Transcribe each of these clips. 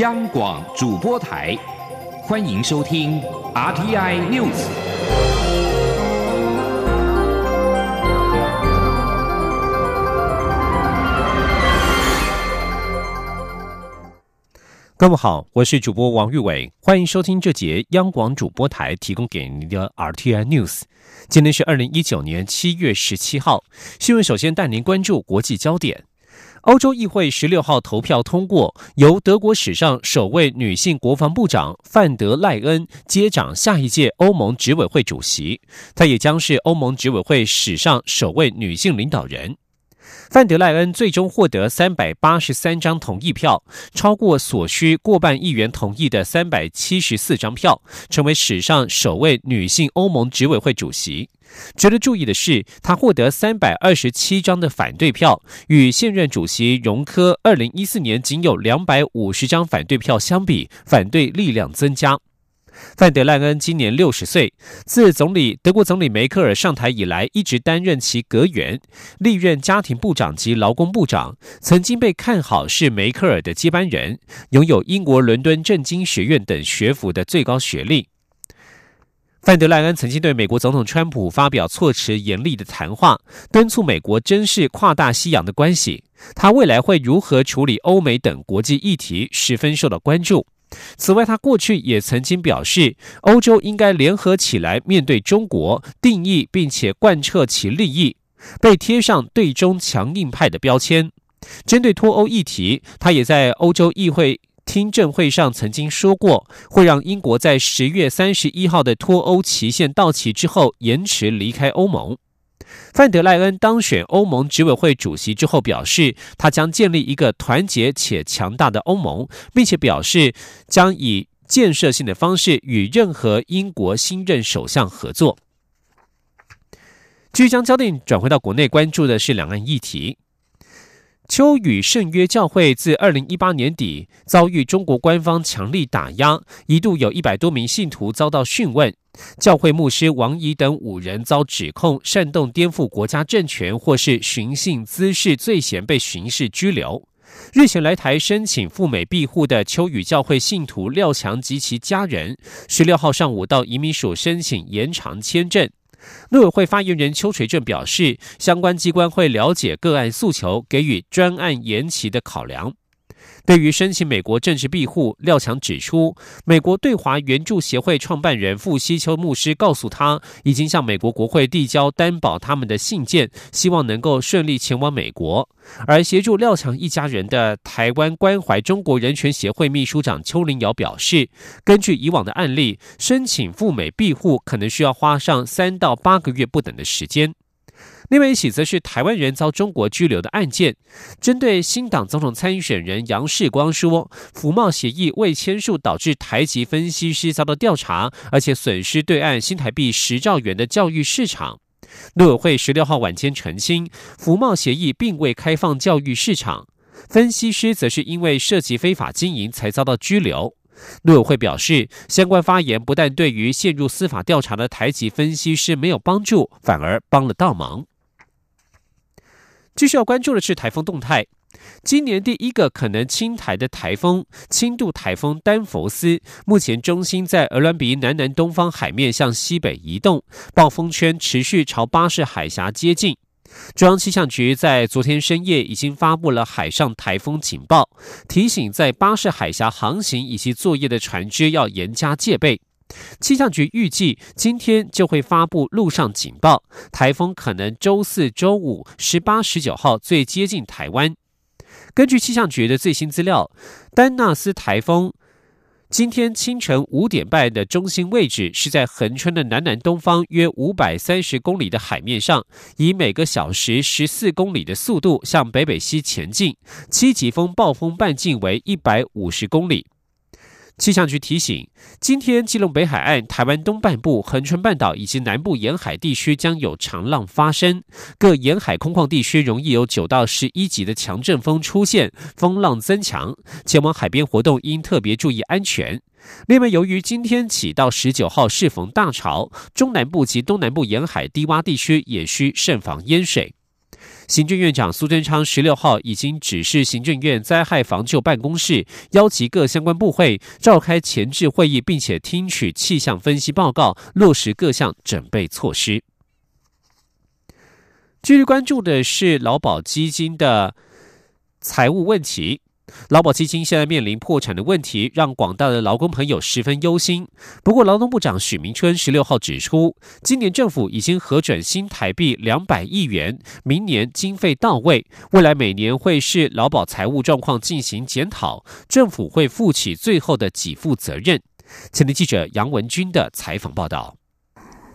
央广主播台，欢迎收听 RTI News。各位好，我是主播王玉伟，欢迎收听这节央广主播台提供给您的 RTI News。今天是二零一九年七月十七号，新闻首先带您关注国际焦点。欧洲议会十六号投票通过，由德国史上首位女性国防部长范德赖恩接掌下一届欧盟执委会主席，她也将是欧盟执委会史上首位女性领导人。范德赖恩最终获得三百八十三张同意票，超过所需过半议员同意的三百七十四张票，成为史上首位女性欧盟执委会主席。值得注意的是，他获得三百二十七张的反对票，与现任主席容科二零一四年仅有两百五十张反对票相比，反对力量增加。范德赖恩今年六十岁，自总理德国总理梅克尔上台以来，一直担任其阁员，历任家庭部长及劳工部长，曾经被看好是梅克尔的接班人，拥有英国伦敦政经学院等学府的最高学历。范德赖恩曾经对美国总统川普发表措辞严厉的谈话，敦促美国珍视跨大西洋的关系。他未来会如何处理欧美等国际议题，十分受到关注。此外，他过去也曾经表示，欧洲应该联合起来面对中国，定义并且贯彻其利益，被贴上对中强硬派的标签。针对脱欧议题，他也在欧洲议会听证会上曾经说过，会让英国在十月三十一号的脱欧期限到期之后延迟离开欧盟。范德赖恩当选欧盟执委会主席之后，表示他将建立一个团结且强大的欧盟，并且表示将以建设性的方式与任何英国新任首相合作。继续将焦点转回到国内，关注的是两岸议题。秋雨圣约教会自二零一八年底遭遇中国官方强力打压，一度有一百多名信徒遭到讯问。教会牧师王怡等五人遭指控煽动颠覆国家政权或是寻衅滋事罪嫌，被刑事拘留。日前来台申请赴美庇护的秋雨教会信徒廖强及其家人，十六号上午到移民署申请延长签证。陆委会发言人邱垂正表示，相关机关会了解个案诉求，给予专案延期的考量。对于申请美国政治庇护，廖强指出，美国对华援助协会创办人傅西秋牧师告诉他，已经向美国国会递交担保他们的信件，希望能够顺利前往美国。而协助廖强一家人的台湾关怀中国人权协会秘书长邱林瑶表示，根据以往的案例，申请赴美庇护可能需要花上三到八个月不等的时间。另外一起则是台湾人遭中国拘留的案件，针对新党总统参选人杨世光说，服贸协议未签署导致台籍分析师遭到调查，而且损失对岸新台币十兆元的教育市场。陆委会十六号晚间澄清，服贸协议并未开放教育市场，分析师则是因为涉及非法经营才遭到拘留。陆委会表示，相关发言不但对于陷入司法调查的台籍分析师没有帮助，反而帮了倒忙。继续要关注的是台风动态。今年第一个可能侵台的台风——轻度台风丹佛斯，目前中心在俄罗比南南东方海面向西北移动，暴风圈持续朝巴士海峡接近。中央气象局在昨天深夜已经发布了海上台风警报，提醒在巴士海峡航行以及作业的船只要严加戒备。气象局预计今天就会发布陆上警报，台风可能周四周五十八、十九号最接近台湾。根据气象局的最新资料，丹纳斯台风今天清晨五点半的中心位置是在横春的南南东方约五百三十公里的海面上，以每个小时十四公里的速度向北北西前进，七级风暴风半径为一百五十公里。气象局提醒，今天基隆北海岸、台湾东半部、恒春半岛以及南部沿海地区将有长浪发生，各沿海空旷地区容易有九到十一级的强阵风出现，风浪增强，前往海边活动应特别注意安全。另外，由于今天起到十九号适逢大潮，中南部及东南部沿海低洼地区也需慎防淹水。行政院长苏贞昌十六号已经指示行政院灾害防救办公室，邀集各相关部会召开前置会议，并且听取气象分析报告，落实各项准备措施。继续关注的是劳保基金的财务问题。劳保基金现在面临破产的问题，让广大的劳工朋友十分忧心。不过，劳动部长许明春十六号指出，今年政府已经核准新台币两百亿元，明年经费到位，未来每年会视劳保财务状况进行检讨，政府会负起最后的给付责任。前天记者杨文军的采访报道。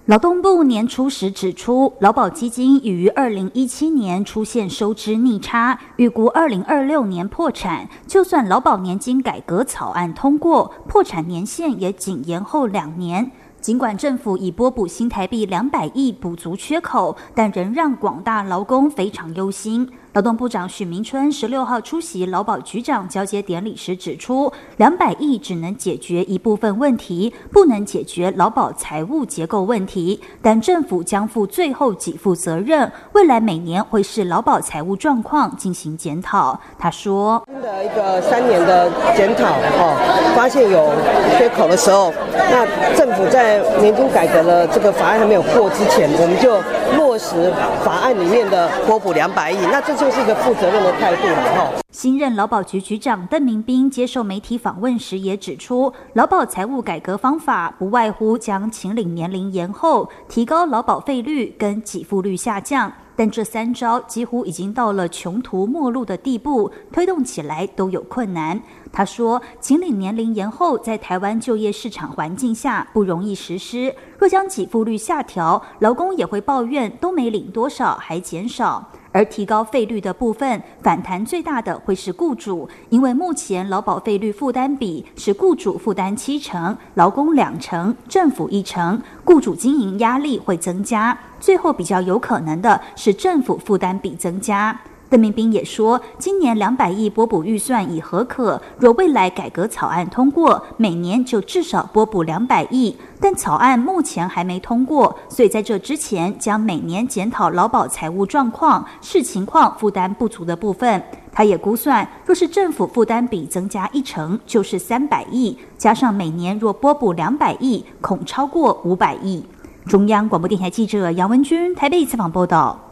劳动部年初时指出，劳保基金已于二零一七年出现收支逆差，预估二零二六年破产。就算劳保年金改革草案通过，破产年限也仅延后两年。尽管政府已拨补新台币两百亿补足缺口，但仍让广大劳工非常忧心。劳动部长许明春十六号出席劳保局长交接典礼时指出，两百亿只能解决一部分问题，不能解决劳保财务结构问题。但政府将负最后给付责任，未来每年会视劳保财务状况进行检讨。他说：“新的一个三年的检讨，哦，发现有缺口的时候，那政府在年金改革的这个法案还没有过之前，我们就落实法案里面的拨补两百亿。那这就是一个负责任的态度了哈。新任劳保局局长邓明斌接受媒体访问时也指出，劳保财务改革方法不外乎将请领年龄延后、提高劳保费率跟给付率下降。但这三招几乎已经到了穷途末路的地步，推动起来都有困难。他说，请领年龄延后在台湾就业市场环境下不容易实施。若将给付率下调，劳工也会抱怨都没领多少，还减少。而提高费率的部分，反弹最大的会是雇主，因为目前劳保费率负担比是雇主负担七成，劳工两成，政府一成，雇主经营压力会增加。最后比较有可能的是政府负担比增加。邓明斌也说，今年两百亿拨补预算已合可，若未来改革草案通过，每年就至少拨补两百亿。但草案目前还没通过，所以在这之前将每年检讨劳保财务状况，视情况负担不足的部分。他也估算，若是政府负担比增加一成，就是三百亿，加上每年若拨补两百亿，恐超过五百亿。中央广播电台记者杨文君台北采访报道。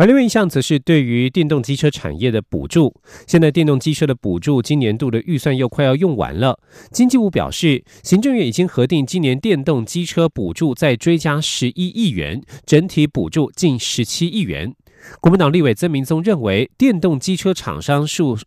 而另外一项则是对于电动机车产业的补助。现在电动机车的补助今年度的预算又快要用完了。经济部表示，行政院已经核定今年电动机车补助再追加十一亿元，整体补助近十七亿元。国民党立委曾明宗认为，电动机车厂商数。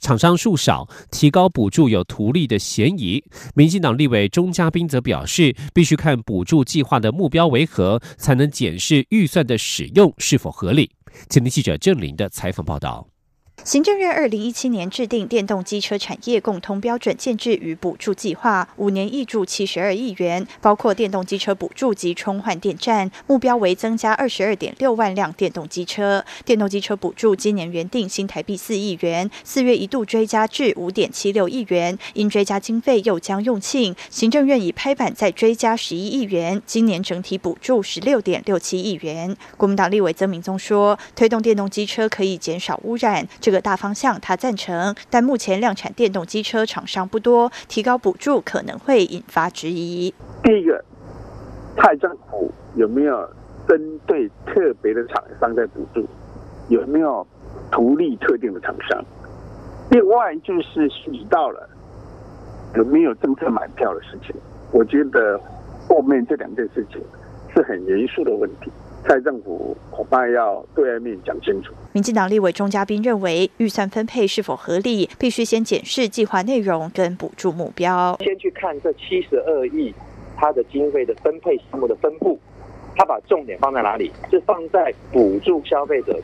厂商数少，提高补助有图利的嫌疑。民进党立委钟嘉宾则表示，必须看补助计划的目标为何，才能检视预算的使用是否合理。前听记者郑林的采访报道。行政院二零一七年制定电动机车产业共通标准建制与补助计划，五年挹注七十二亿元，包括电动机车补助及充换电站，目标为增加二十二点六万辆电动机车。电动机车补助今年原定新台币四亿元，四月一度追加至五点七六亿元，因追加经费又将用罄，行政院已拍板再追加十一亿元，今年整体补助十六点六七亿元。国民党立委曾明宗说，推动电动机车可以减少污染。这个大方向他赞成，但目前量产电动机车厂商不多，提高补助可能会引发质疑。第一个，蔡政府有没有针对特别的厂商在补助？有没有图利特定的厂商？另外就是涉及到了有没有政策买票的事情？我觉得后面这两件事情是很严肃的问题。蔡政府恐怕要对外面讲清楚。民进党立委钟嘉宾认为，预算分配是否合理，必须先检视计划内容跟补助目标。先去看这七十二亿，它的经费的分配项目的分布，他把重点放在哪里？是放在补助消费者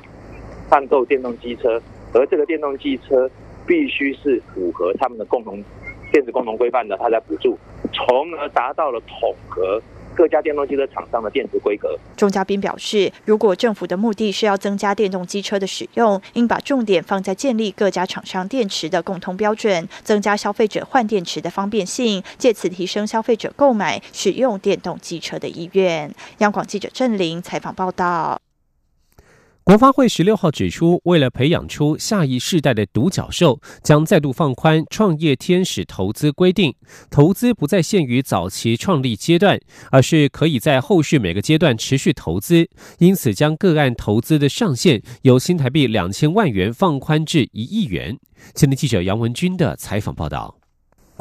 贩购电动机车，而这个电动机车必须是符合他们的共同电子共同规范的，他在补助，从而达到了统合。各家电动机车厂商的电池规格。钟嘉宾表示，如果政府的目的是要增加电动机车的使用，应把重点放在建立各家厂商电池的共通标准，增加消费者换电池的方便性，借此提升消费者购买使用电动机车的意愿。央广记者郑玲采访报道。国发会十六号指出，为了培养出下一世代的独角兽，将再度放宽创业天使投资规定，投资不再限于早期创立阶段，而是可以在后续每个阶段持续投资。因此，将个案投资的上限由新台币两千万元放宽至一亿元。前天记者杨文军的采访报道。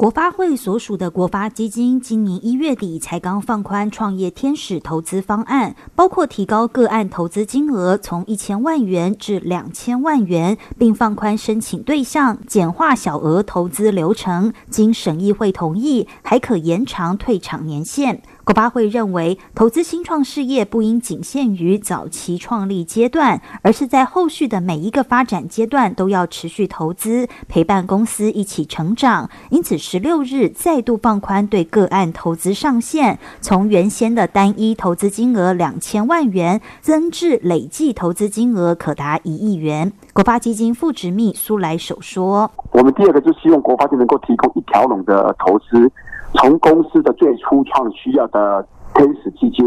国发会所属的国发基金今年一月底才刚放宽创业天使投资方案，包括提高个案投资金额从一千万元至两千万元，并放宽申请对象，简化小额投资流程，经审议会同意，还可延长退场年限。国发会认为，投资新创事业不应仅限于早期创立阶段，而是在后续的每一个发展阶段都要持续投资，陪伴公司一起成长。因此，十六日再度放宽对个案投资上限，从原先的单一投资金额两千万元，增至累计投资金额可达一亿元。国发基金副执秘苏来手说：“我们第二个就希望国发就能够提供一条龙的投资。”从公司的最初创需要的天使基金，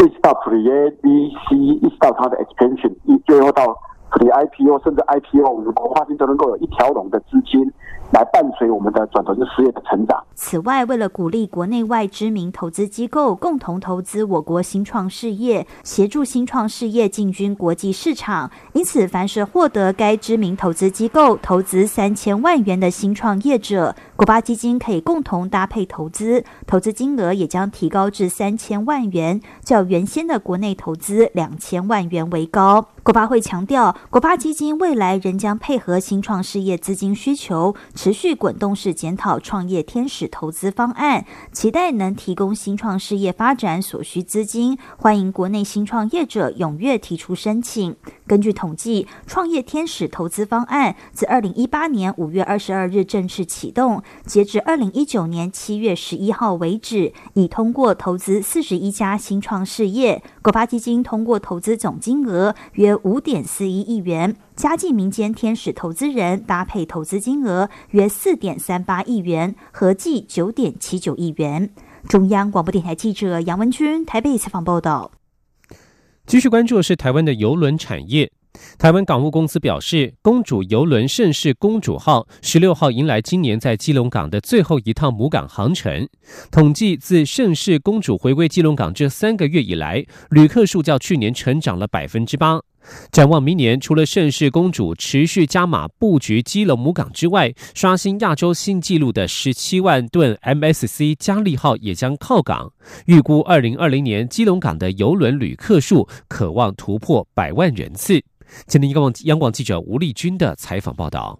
一直到 Pre A B C，一直到它的 expansion，一最后到。Pre-IPO 甚至 IPO，我们国发金都能够有一条龙的资金来伴随我们的转投资事业的成长。此外，为了鼓励国内外知名投资机构共同投资我国新创事业，协助新创事业进军国际市场，因此，凡是获得该知名投资机构投资三千万元的新创业者，国发基金可以共同搭配投资，投资金额也将提高至三千万元，较原先的国内投资两千万元为高。国发会强调。国发基金未来仍将配合新创事业资金需求，持续滚动式检讨创业天使投资方案，期待能提供新创事业发展所需资金。欢迎国内新创业者踊跃提出申请。根据统计，创业天使投资方案自二零一八年五月二十二日正式启动，截至二零一九年七月十一号为止，已通过投资四十一家新创事业。国发基金通过投资总金额约五点四一亿元，加计民间天使投资人搭配投资金额约四点三八亿元，合计九点七九亿元。中央广播电台记者杨文君台北采访报道。继续关注的是台湾的邮轮产业。台湾港务公司表示，公主邮轮盛世公主号十六号迎来今年在基隆港的最后一趟母港航程。统计自盛世公主回归基隆港这三个月以来，旅客数较去年成长了百分之八。展望明年，除了盛世公主持续加码布局基隆母港之外，刷新亚洲新纪录的十七万吨 MSC 加利号也将靠港。预估二零二零年基隆港的邮轮旅客数可望突破百万人次。今天，央广央广记者吴丽君的采访报道。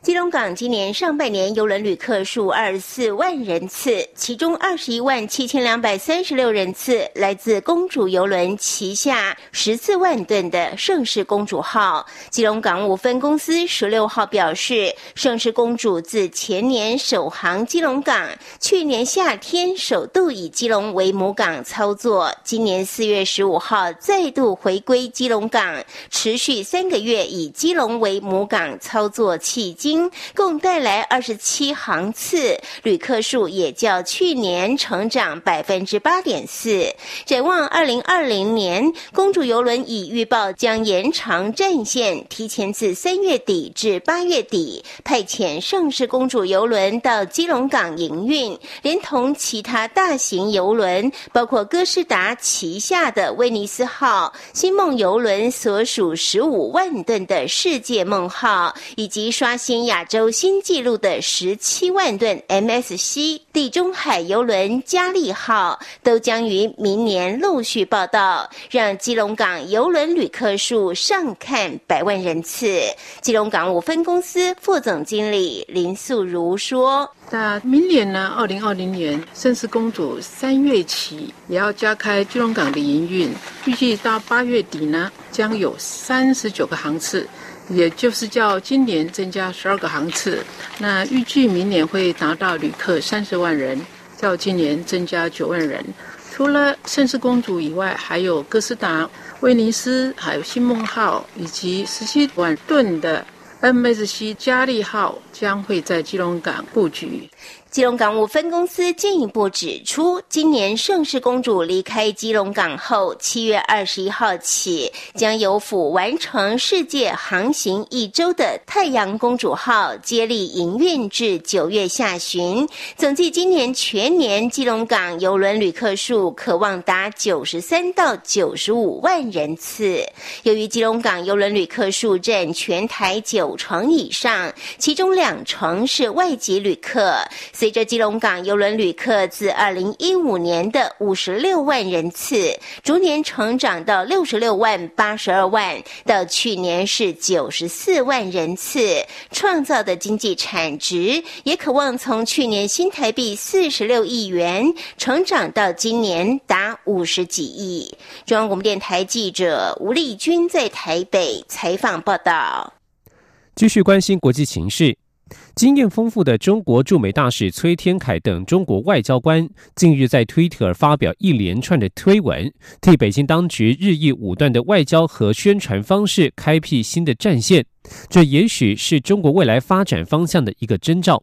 基隆港今年上半年邮轮旅客数二十四万人次，其中二十一万七千两百三十六人次来自公主邮轮旗下十四万吨的盛世公主号。基隆港务分公司十六号表示，盛世公主自前年首航基隆港，去年夏天首度以基隆为母港操作，今年四月十五号再度回归基隆港，持续三个月以基隆为母港操作迄今。共带来二十七航次，旅客数也较去年成长百分之八点四。展望二零二零年，公主游轮已预报将延长战线，提前自三月底至八月底派遣盛世公主游轮到基隆港营运，连同其他大型游轮，包括哥斯达旗下的威尼斯号、星梦游轮所属十五万吨的世界梦号，以及刷新。亚洲新纪录的十七万吨 MSC 地中海游轮加利号都将于明年陆续报道，让基隆港游轮旅客数上看百万人次。基隆港务分公司副总经理林素如说：“那明年呢？二零二零年，盛世公主三月起也要加开基隆港的营运，预计到八月底呢，将有三十九个航次。”也就是叫今年增加十二个航次，那预计明年会达到旅客三十万人，较今年增加九万人。除了盛世公主以外，还有哥斯达、威尼斯，还有新梦号，以及十七万吨的。MSC 加利号将会在基隆港布局。基隆港务分公司进一步指出，今年盛世公主离开基隆港后，七月二十一号起，将由府完成世界航行一周的太阳公主号接力营运至九月下旬。总计今年全年基隆港邮轮旅客数可望达九十三到九十五万人次。由于基隆港邮轮旅客数占全台九成以上，其中两成是外籍旅客。随着基隆港邮轮旅客自二零一五年的五十六万人次，逐年成长到六十六万、八十二万，到去年是九十四万人次，创造的经济产值也渴望从去年新台币四十六亿元，成长到今年达五十几亿。中央广播电台记者吴丽君在台北采访报道。继续关心国际情势。经验丰富的中国驻美大使崔天凯等中国外交官近日在推特发表一连串的推文，替北京当局日益武断的外交和宣传方式开辟新的战线。这也许是中国未来发展方向的一个征兆。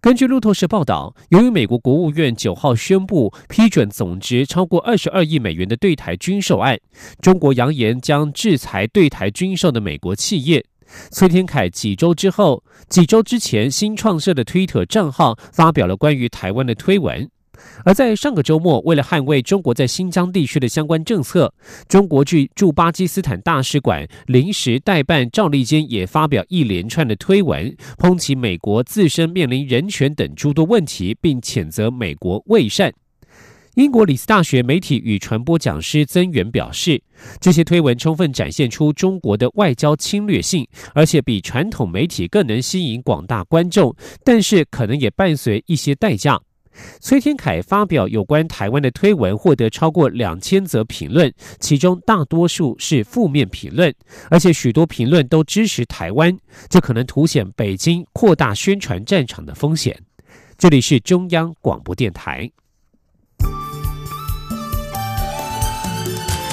根据路透社报道，由于美国国务院九号宣布批准总值超过二十二亿美元的对台军售案，中国扬言将制裁对台军售的美国企业。崔天凯几周之后，几周之前新创设的推特账号发表了关于台湾的推文。而在上个周末，为了捍卫中国在新疆地区的相关政策，中国驻驻巴基斯坦大使馆临时代办赵立坚也发表一连串的推文，抨击美国自身面临人权等诸多问题，并谴责美国伪善。英国里斯大学媒体与传播讲师曾源表示，这些推文充分展现出中国的外交侵略性，而且比传统媒体更能吸引广大观众，但是可能也伴随一些代价。崔天凯发表有关台湾的推文，获得超过两千则评论，其中大多数是负面评论，而且许多评论都支持台湾，这可能凸显北京扩大宣传战场的风险。这里是中央广播电台。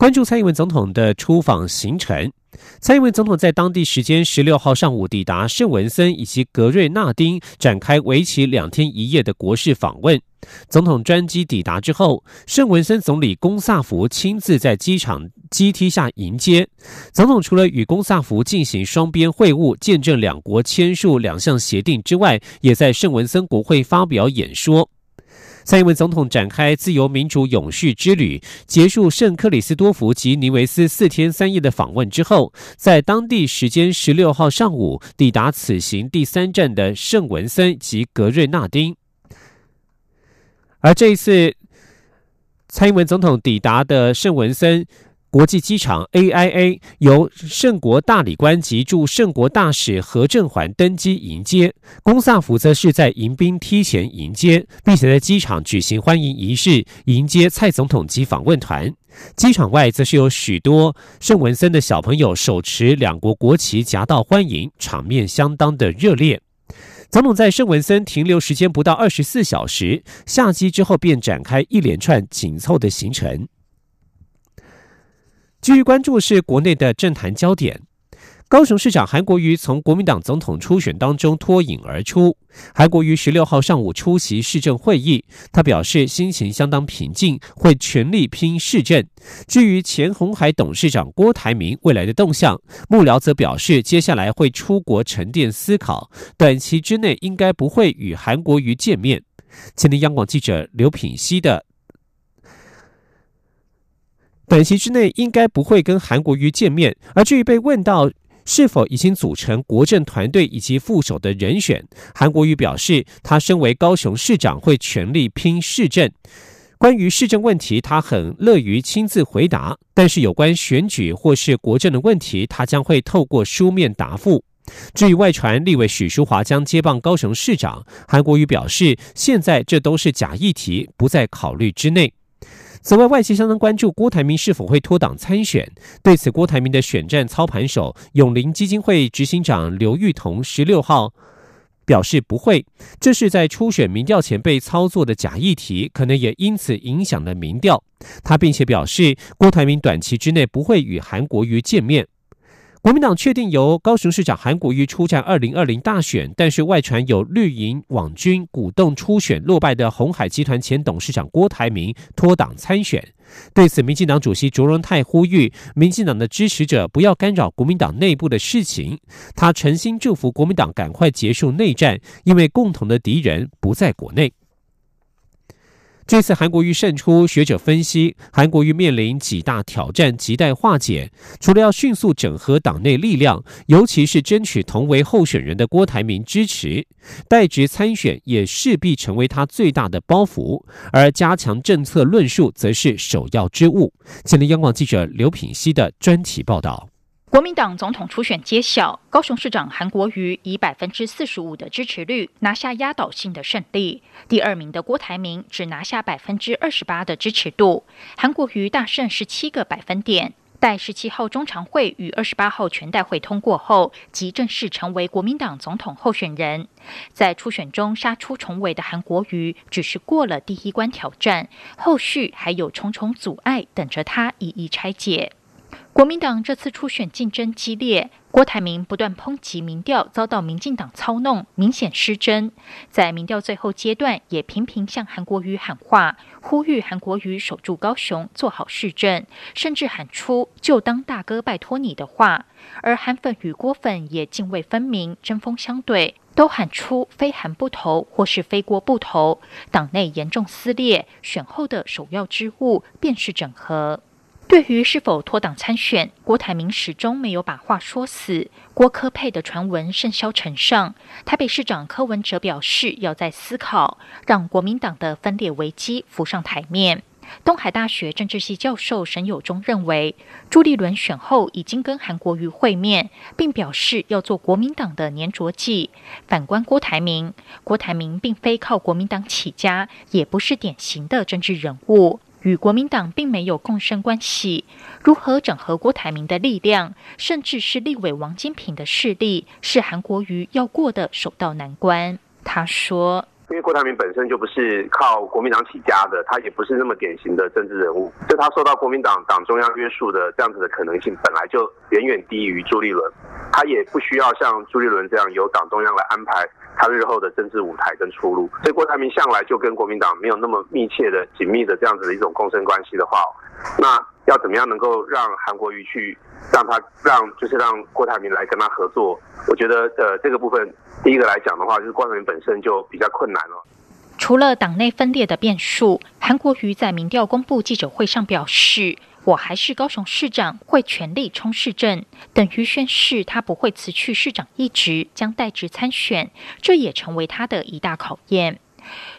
关注蔡英文总统的出访行程。蔡英文总统在当地时间十六号上午抵达圣文森以及格瑞纳丁，展开为期两天一夜的国事访问。总统专机抵达之后，圣文森总理龚萨福亲自在机场机梯下迎接总统。除了与龚萨福进行双边会晤，见证两国签署两项协定之外，也在圣文森国会发表演说。蔡英文总统展开自由民主永续之旅，结束圣克里斯多福及尼维斯四天三夜的访问之后，在当地时间十六号上午抵达此行第三站的圣文森及格瑞纳丁。而这一次，蔡英文总统抵达的圣文森。国际机场 AIA 由圣国大理官及驻圣国大使何正环登机迎接，公萨福则是在迎宾梯前迎接，并且在机场举行欢迎仪式迎接蔡总统及访问团。机场外则是有许多圣文森的小朋友手持两国国旗夹道欢迎，场面相当的热烈。总统在圣文森停留时间不到二十四小时，下机之后便展开一连串紧凑的行程。继续关注是国内的政坛焦点，高雄市长韩国瑜从国民党总统初选当中脱颖而出。韩国瑜十六号上午出席市政会议，他表示心情相当平静，会全力拼市政。至于前红海董事长郭台铭未来的动向，幕僚则表示接下来会出国沉淀思考，短期之内应该不会与韩国瑜见面。前天央广记者刘品熙的。短期之内应该不会跟韩国瑜见面。而至于被问到是否已经组成国政团队以及副手的人选，韩国瑜表示，他身为高雄市长会全力拼市政。关于市政问题，他很乐于亲自回答；但是有关选举或是国政的问题，他将会透过书面答复。至于外传立委许淑华将接棒高雄市长，韩国瑜表示，现在这都是假议题，不在考虑之内。此外，外界相当关注郭台铭是否会脱党参选。对此，郭台铭的选战操盘手永林基金会执行长刘玉彤十六号表示不会，这是在初选民调前被操作的假议题，可能也因此影响了民调。他并且表示，郭台铭短期之内不会与韩国瑜见面。国民党确定由高雄市长韩国瑜出战二零二零大选，但是外传有绿营网军鼓动初选落败的红海集团前董事长郭台铭脱党参选。对此，民进党主席卓荣泰呼吁民进党的支持者不要干扰国民党内部的事情。他诚心祝福国民党赶快结束内战，因为共同的敌人不在国内。这次韩国瑜胜出，学者分析，韩国瑜面临几大挑战，亟待化解。除了要迅速整合党内力量，尤其是争取同为候选人的郭台铭支持，代职参选也势必成为他最大的包袱。而加强政策论述，则是首要之务。前的央广记者刘品熙的专题报道。国民党总统初选揭晓，高雄市长韩国瑜以百分之四十五的支持率拿下压倒性的胜利。第二名的郭台铭只拿下百分之二十八的支持度，韩国瑜大胜十七个百分点。待十七号中常会与二十八号全代会通过后，即正式成为国民党总统候选人。在初选中杀出重围的韩国瑜，只是过了第一关挑战，后续还有重重阻碍等着他一一拆解。国民党这次初选竞争激烈，郭台铭不断抨击民调遭到民进党操弄，明显失真。在民调最后阶段，也频频向韩国瑜喊话，呼吁韩国瑜守住高雄，做好市政，甚至喊出“就当大哥拜托你”的话。而韩粉与郭粉也泾渭分明，针锋相对，都喊出“非韩不投”或是“非郭不投”。党内严重撕裂，选后的首要之务便是整合。对于是否脱党参选，郭台铭始终没有把话说死。郭科佩的传闻甚嚣尘上，台北市长柯文哲表示要在思考，让国民党的分裂危机浮上台面。东海大学政治系教授沈友忠认为，朱立伦选后已经跟韩国瑜会面，并表示要做国民党的粘着剂。反观郭台铭，郭台铭并非靠国民党起家，也不是典型的政治人物。与国民党并没有共生关系，如何整合郭台铭的力量，甚至是立委王金平的势力，是韩国瑜要过的首道难关。他说：“因为郭台铭本身就不是靠国民党起家的，他也不是那么典型的政治人物，所以他受到国民党党中央约束的这样子的可能性，本来就远远低于朱立伦。他也不需要像朱立伦这样由党中央来安排。”他日后的政治舞台跟出路，所以郭台铭向来就跟国民党没有那么密切的、紧密的这样子的一种共生关系的话，那要怎么样能够让韩国瑜去让他让就是让郭台铭来跟他合作？我觉得呃这个部分第一个来讲的话，就是郭台铭本身就比较困难了。除了党内分裂的变数，韩国瑜在民调公布记者会上表示。我还是高雄市长，会全力冲市政，等于宣誓他不会辞去市长一职，将代职参选，这也成为他的一大考验。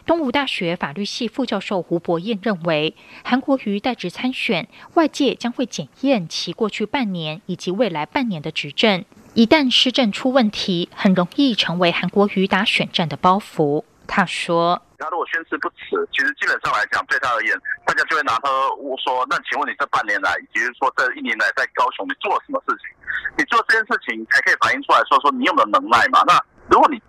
东吴大学法律系副教授胡博彦认为，韩国瑜代职参选，外界将会检验其过去半年以及未来半年的执政，一旦施政出问题，很容易成为韩国瑜打选战的包袱。他说。他如果宣誓不辞，其实基本上来讲，对他而言，大家就会拿他说：“那请问你这半年来，以及说这一年来在高雄你做了什么事情？你做这件事情才可以反映出来说说你有没有能耐嘛？那如果你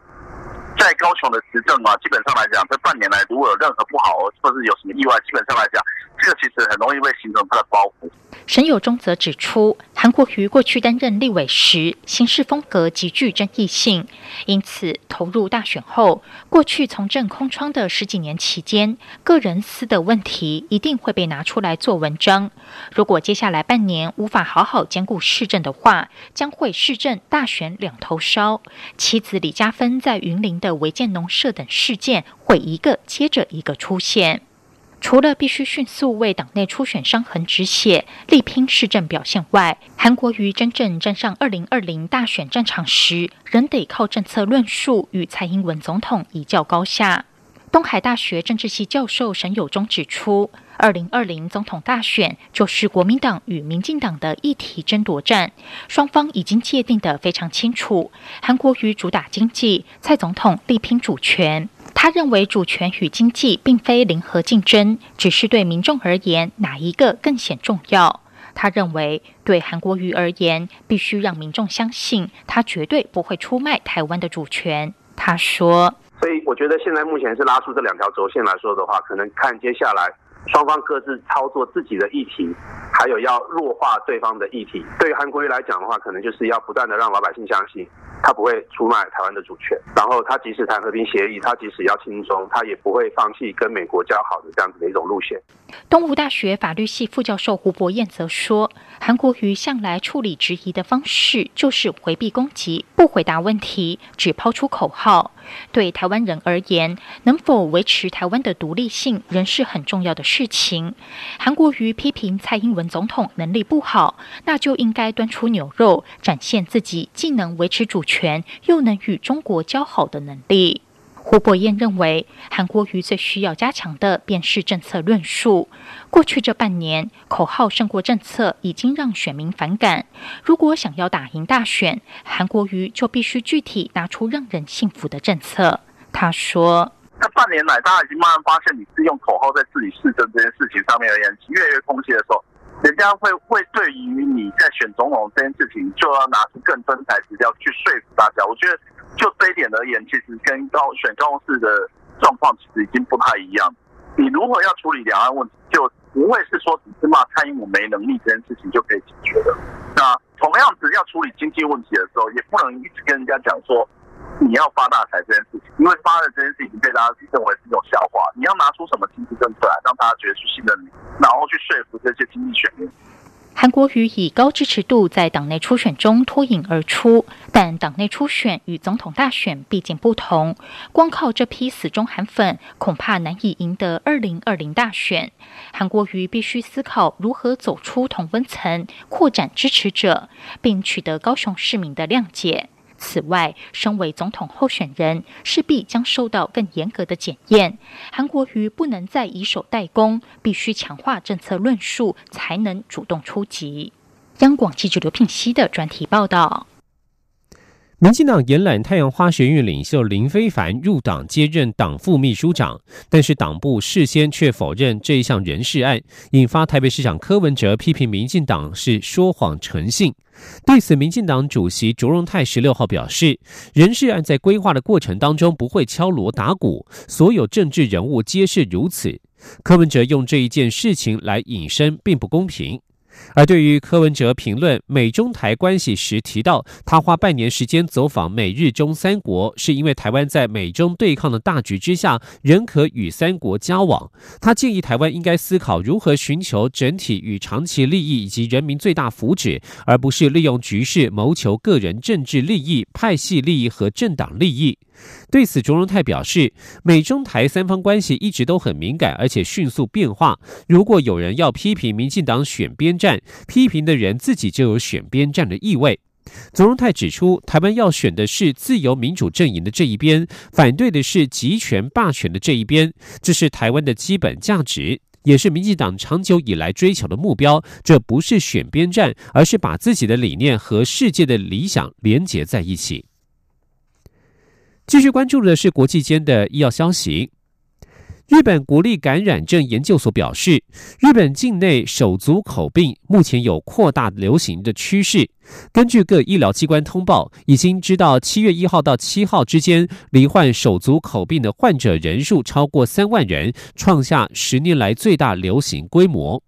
在高雄的执政嘛，基本上来讲，这半年来如果有任何不好，或是有什么意外，基本上来讲，这个其实很容易会形成他的包袱。”沈友忠则指出，韩国瑜过去担任立委时，行事风格极具争议性，因此投入大选后，过去从政空窗的十几年期间，个人私的问题一定会被拿出来做文章。如果接下来半年无法好好兼顾市政的话，将会市政大选两头烧。妻子李嘉芬在云林的违建农舍等事件，会一个接着一个出现。除了必须迅速为党内初选伤痕止血、力拼市政表现外，韩国瑜真正站上二零二零大选战场时，仍得靠政策论述与蔡英文总统一较高下。东海大学政治系教授沈友忠指出，二零二零总统大选就是国民党与民进党的议题争夺战，双方已经界定得非常清楚。韩国瑜主打经济，蔡总统力拼主权。他认为主权与经济并非零和竞争，只是对民众而言哪一个更显重要。他认为，对韩国瑜而言，必须让民众相信他绝对不会出卖台湾的主权。他说：“所以，我觉得现在目前是拉出这两条轴线来说的话，可能看接下来双方各自操作自己的议题，还有要弱化对方的议题。对于韩国瑜来讲的话，可能就是要不断的让老百姓相信。”他不会出卖台湾的主权，然后他即使谈和平协议，他即使要轻松，他也不会放弃跟美国交好的这样子的一种路线。东吴大学法律系副教授胡博彦则说，韩国瑜向来处理质疑的方式就是回避攻击，不回答问题，只抛出口号。对台湾人而言，能否维持台湾的独立性仍是很重要的事情。韩国瑜批评蔡英文总统能力不好，那就应该端出牛肉，展现自己既能维持主权，又能与中国交好的能力。胡博彦认为，韩国瑜最需要加强的便是政策论述。过去这半年，口号胜过政策，已经让选民反感。如果想要打赢大选，韩国瑜就必须具体拿出让人信服的政策。他说：“这半年来，大家已经慢慢发现，你是用口号在自己市政这件事情上面而言，越来越空虚的时候，人家会会对于你在选总统这件事情，就要拿出更真材实料去说服大家。我觉得。”就这一点而言，其实跟高选高雄市的状况其实已经不太一样。你如何要处理两岸问题，就不会是说只是骂蔡英文没能力这件事情就可以解决的。那同样子要处理经济问题的时候，也不能一直跟人家讲说你要发大财这件事情，因为发的这件事情被大家认为是一种笑话。你要拿出什么经济政策来，让大家觉得是信任你，然后去说服这些经济选民。韩国瑜以高支持度在党内初选中脱颖而出，但党内初选与总统大选毕竟不同，光靠这批死忠韩粉恐怕难以赢得二零二零大选。韩国瑜必须思考如何走出同温层，扩展支持者，并取得高雄市民的谅解。此外，身为总统候选人，势必将受到更严格的检验。韩国瑜不能再以守代攻，必须强化政策论述，才能主动出击。央广记者刘聘熙的专题报道。民进党延揽太阳花学运领袖林非凡入党接任党副秘书长，但是党部事先却否认这一项人事案，引发台北市长柯文哲批评民进党是说谎成性。对此，民进党主席卓荣泰十六号表示，人事案在规划的过程当中不会敲锣打鼓，所有政治人物皆是如此。柯文哲用这一件事情来引申，并不公平。而对于柯文哲评论美中台关系时提到，他花半年时间走访美日中三国，是因为台湾在美中对抗的大局之下，仍可与三国交往。他建议台湾应该思考如何寻求整体与长期利益以及人民最大福祉，而不是利用局势谋求个人政治利益、派系利益和政党利益。对此，卓荣泰表示，美中台三方关系一直都很敏感，而且迅速变化。如果有人要批评民进党选边站，批评的人自己就有选边站的意味。卓荣泰指出，台湾要选的是自由民主阵营的这一边，反对的是集权霸权的这一边，这是台湾的基本价值，也是民进党长久以来追求的目标。这不是选边站，而是把自己的理念和世界的理想连结在一起。继续关注的是国际间的医药消息。日本国立感染症研究所表示，日本境内手足口病目前有扩大流行的趋势。根据各医疗机关通报，已经知道七月一号到七号之间罹患手足口病的患者人数超过三万人，创下十年来最大流行规模。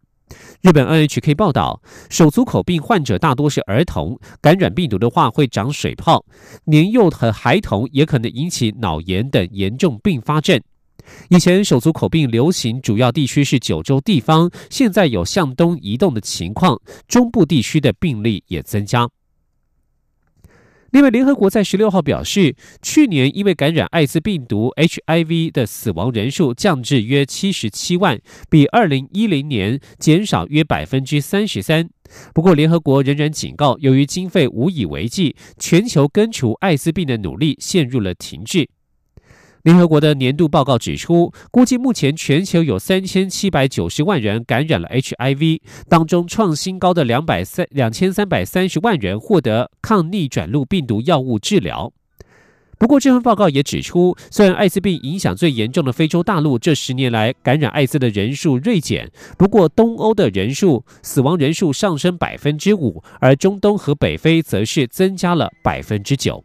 日本 NHK 报道，手足口病患者大多是儿童，感染病毒的话会长水泡，年幼和孩童也可能引起脑炎等严重并发症。以前手足口病流行主要地区是九州地方，现在有向东移动的情况，中部地区的病例也增加。另外，联合国在十六号表示，去年因为感染艾滋病毒 HIV 的死亡人数降至约七十七万，比二零一零年减少约百分之三十三。不过，联合国仍然警告，由于经费无以为继，全球根除艾滋病的努力陷入了停滞。联合国的年度报告指出，估计目前全球有三千七百九十万人感染了 HIV，当中创新高的两百三两千三百三十万人获得抗逆转录病毒药物治疗。不过，这份报告也指出，虽然艾滋病影响最严重的非洲大陆这十年来感染艾滋的人数锐减，不过东欧的人数死亡人数上升百分之五，而中东和北非则是增加了百分之九。